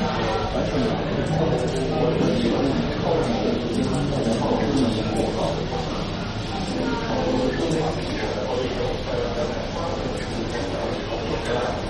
呃，但是呢，这个操作呢，其实我觉得这个问题超量的问题，因为它现在号称呢，已经做到。嗯，因为好多的生产需求，它都是有，它在，它在，它在，它在，它在。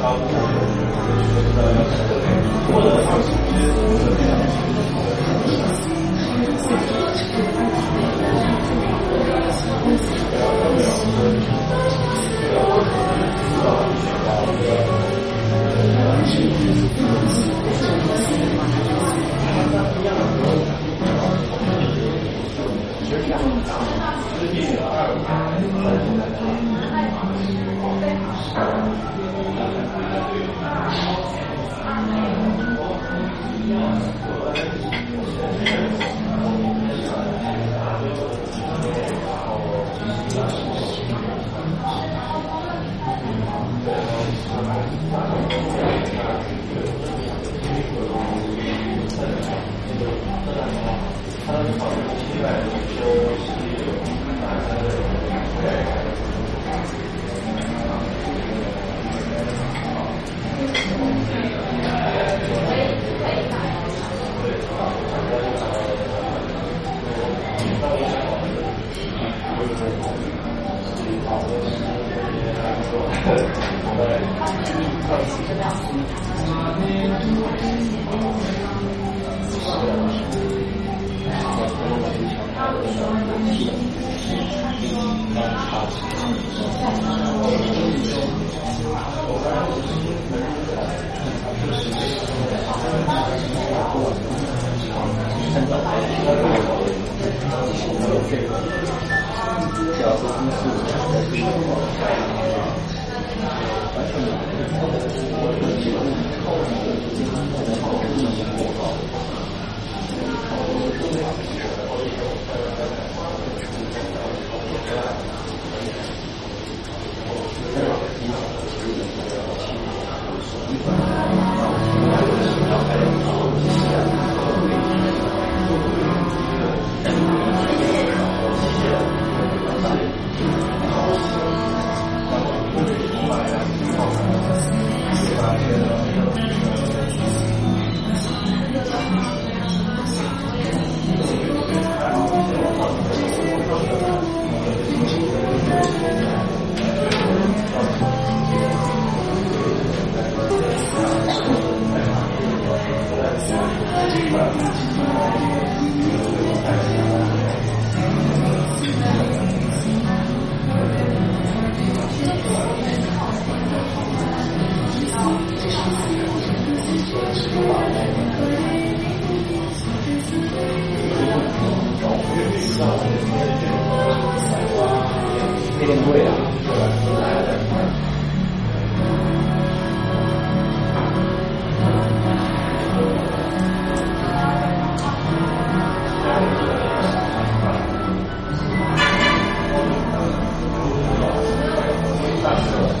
差不多就是，或者二，他的保质期呢，就是有可以可以。在吗？我跟你说，我当是说，我跟你，我们说，我跟你们说，我跟，我们说，我跟你们说，Amen. 有点贵啊。啊。